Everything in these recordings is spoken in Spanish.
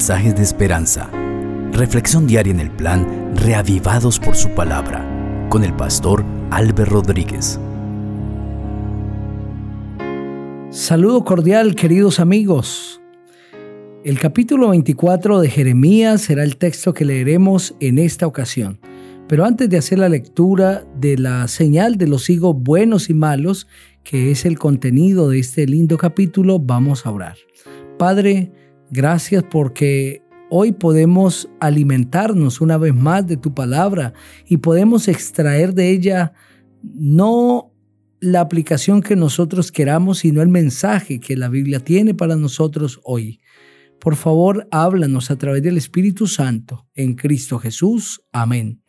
mensajes de esperanza. Reflexión diaria en el plan Reavivados por su palabra con el pastor Álvaro Rodríguez. Saludo cordial, queridos amigos. El capítulo 24 de Jeremías será el texto que leeremos en esta ocasión. Pero antes de hacer la lectura de la señal de los higos buenos y malos, que es el contenido de este lindo capítulo, vamos a orar. Padre, gracias porque hoy podemos alimentarnos una vez más de tu palabra y podemos extraer de ella no la aplicación que nosotros queramos, sino el mensaje que la Biblia tiene para nosotros hoy. Por favor, háblanos a través del Espíritu Santo en Cristo Jesús. Amén.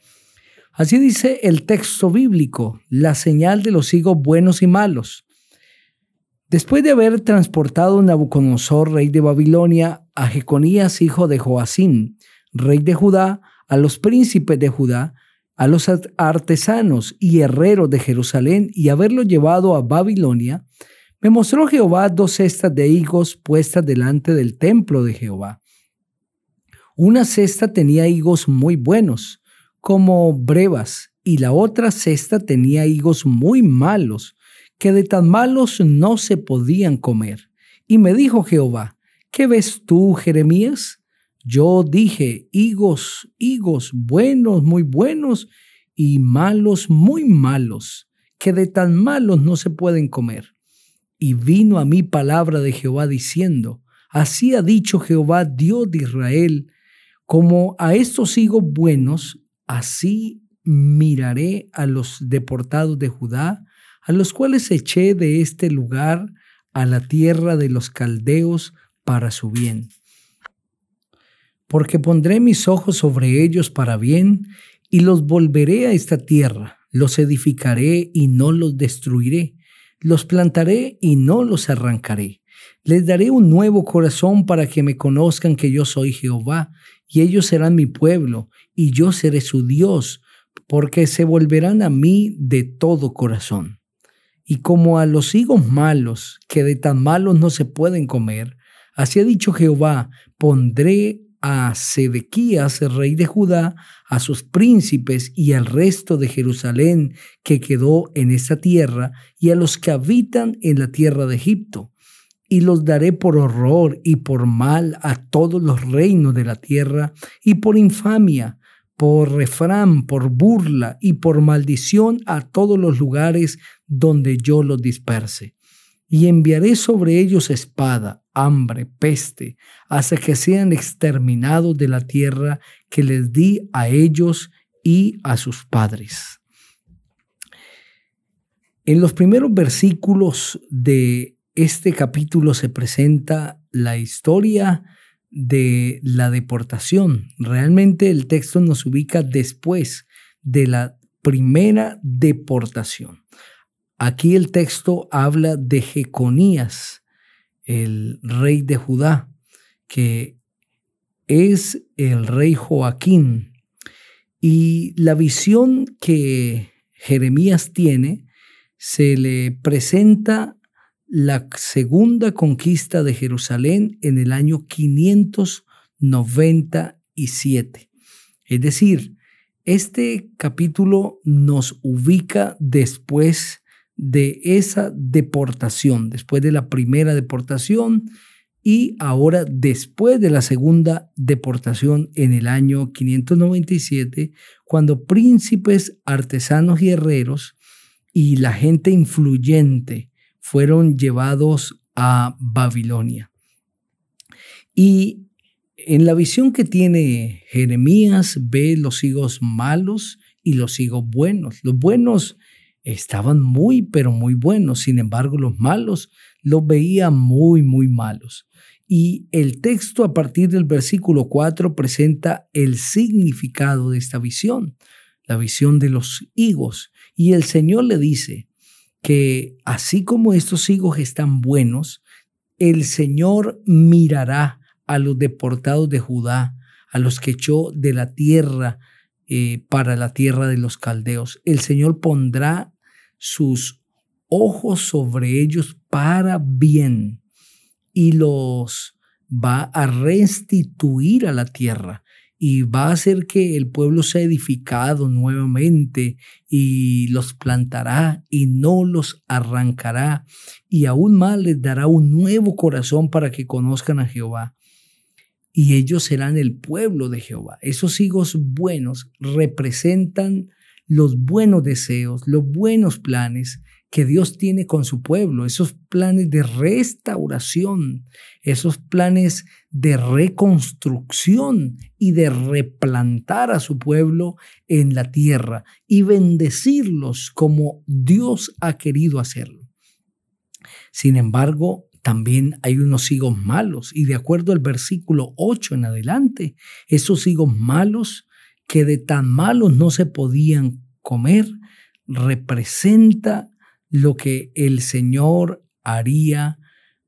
Así dice el texto bíblico, la señal de los higos buenos y malos. Después de haber transportado Nabucodonosor, rey de Babilonia, a Jeconías, hijo de Joacín, rey de Judá, a los príncipes de Judá, a los artesanos y herreros de Jerusalén y haberlo llevado a Babilonia, me mostró Jehová dos cestas de higos puestas delante del templo de Jehová. Una cesta tenía higos muy buenos, como brevas, y la otra cesta tenía higos muy malos, que de tan malos no se podían comer. Y me dijo Jehová, ¿qué ves tú, Jeremías? Yo dije, higos, higos, buenos, muy buenos, y malos, muy malos, que de tan malos no se pueden comer. Y vino a mí palabra de Jehová diciendo, así ha dicho Jehová, Dios de Israel, como a estos higos buenos, así miraré a los deportados de Judá, a los cuales eché de este lugar a la tierra de los caldeos para su bien. Porque pondré mis ojos sobre ellos para bien, y los volveré a esta tierra, los edificaré y no los destruiré, los plantaré y no los arrancaré. Les daré un nuevo corazón para que me conozcan que yo soy Jehová, y ellos serán mi pueblo, y yo seré su Dios, porque se volverán a mí de todo corazón. Y como a los higos malos, que de tan malos no se pueden comer, así ha dicho Jehová, pondré a Sedequías, el rey de Judá, a sus príncipes y al resto de Jerusalén que quedó en esa tierra, y a los que habitan en la tierra de Egipto. Y los daré por horror y por mal a todos los reinos de la tierra, y por infamia, por refrán, por burla y por maldición a todos los lugares donde yo los disperse. Y enviaré sobre ellos espada, hambre, peste, hasta que sean exterminados de la tierra que les di a ellos y a sus padres. En los primeros versículos de este capítulo se presenta la historia de la deportación. Realmente el texto nos ubica después de la primera deportación. Aquí el texto habla de Jeconías, el rey de Judá, que es el rey Joaquín. Y la visión que Jeremías tiene se le presenta la segunda conquista de Jerusalén en el año 597. Es decir, este capítulo nos ubica después de esa deportación, después de la primera deportación y ahora después de la segunda deportación en el año 597, cuando príncipes, artesanos y herreros y la gente influyente fueron llevados a Babilonia. Y en la visión que tiene Jeremías ve los higos malos y los higos buenos. Los buenos estaban muy, pero muy buenos. Sin embargo, los malos los veía muy, muy malos. Y el texto a partir del versículo 4 presenta el significado de esta visión, la visión de los higos. Y el Señor le dice, que así como estos higos están buenos, el Señor mirará a los deportados de Judá, a los que echó de la tierra eh, para la tierra de los caldeos. El Señor pondrá sus ojos sobre ellos para bien y los va a restituir a la tierra y va a hacer que el pueblo sea edificado nuevamente y los plantará y no los arrancará y aún más les dará un nuevo corazón para que conozcan a Jehová. Y ellos serán el pueblo de Jehová. Esos hijos buenos representan los buenos deseos, los buenos planes que Dios tiene con su pueblo, esos planes de restauración, esos planes de reconstrucción y de replantar a su pueblo en la tierra y bendecirlos como Dios ha querido hacerlo. Sin embargo, también hay unos higos malos y de acuerdo al versículo 8 en adelante, esos higos malos que de tan malos no se podían comer, representa lo que el Señor haría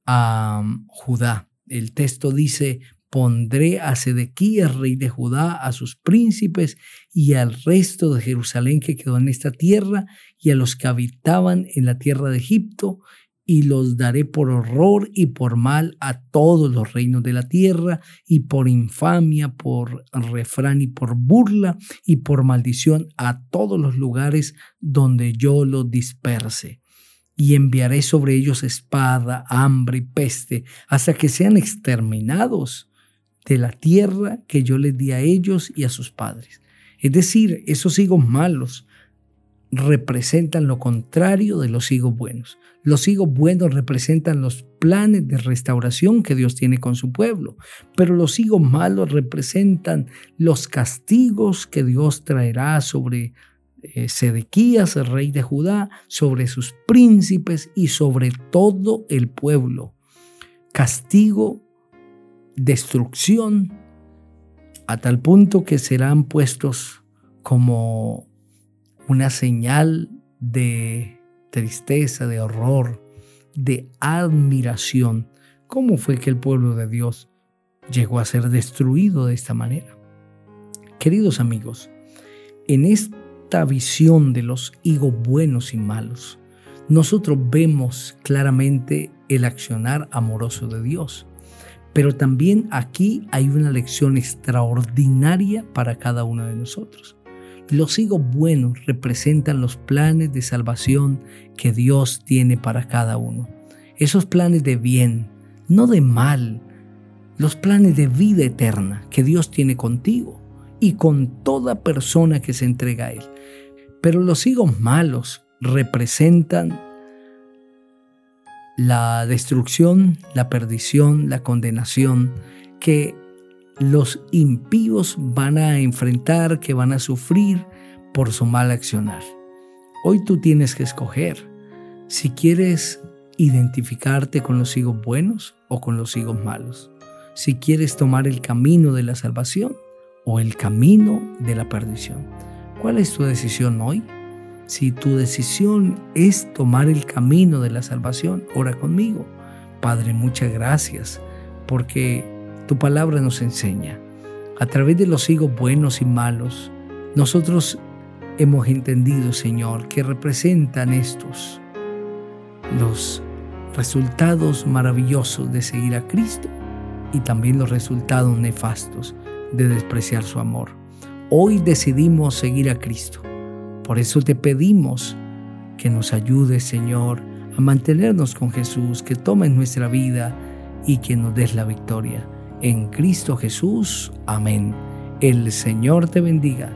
a um, Judá. El texto dice, pondré a Sedequías, rey de Judá, a sus príncipes y al resto de Jerusalén que quedó en esta tierra y a los que habitaban en la tierra de Egipto, y los daré por horror y por mal a todos los reinos de la tierra, y por infamia, por refrán y por burla, y por maldición a todos los lugares donde yo los disperse. Y enviaré sobre ellos espada, hambre y peste, hasta que sean exterminados de la tierra que yo les di a ellos y a sus padres. Es decir, esos higos malos representan lo contrario de los higos buenos. Los higos buenos representan los planes de restauración que Dios tiene con su pueblo, pero los higos malos representan los castigos que Dios traerá sobre eh, Sedequías, el rey de Judá, sobre sus príncipes y sobre todo el pueblo. Castigo, destrucción, a tal punto que serán puestos como una señal de tristeza, de horror, de admiración. ¿Cómo fue que el pueblo de Dios llegó a ser destruido de esta manera? Queridos amigos, en esta visión de los higos buenos y malos, nosotros vemos claramente el accionar amoroso de Dios. Pero también aquí hay una lección extraordinaria para cada uno de nosotros. Los higos buenos representan los planes de salvación que Dios tiene para cada uno. Esos planes de bien, no de mal, los planes de vida eterna que Dios tiene contigo y con toda persona que se entrega a Él. Pero los higos malos representan la destrucción, la perdición, la condenación que los impíos van a enfrentar, que van a sufrir por su mal accionar. Hoy tú tienes que escoger si quieres identificarte con los higos buenos o con los higos malos. Si quieres tomar el camino de la salvación o el camino de la perdición. ¿Cuál es tu decisión hoy? Si tu decisión es tomar el camino de la salvación, ora conmigo. Padre, muchas gracias porque tu palabra nos enseña. A través de los higos buenos y malos, nosotros hemos entendido, Señor, que representan estos los resultados maravillosos de seguir a Cristo y también los resultados nefastos de despreciar su amor. Hoy decidimos seguir a Cristo. Por eso te pedimos que nos ayudes, Señor, a mantenernos con Jesús, que tomes nuestra vida y que nos des la victoria en Cristo Jesús. Amén. El Señor te bendiga.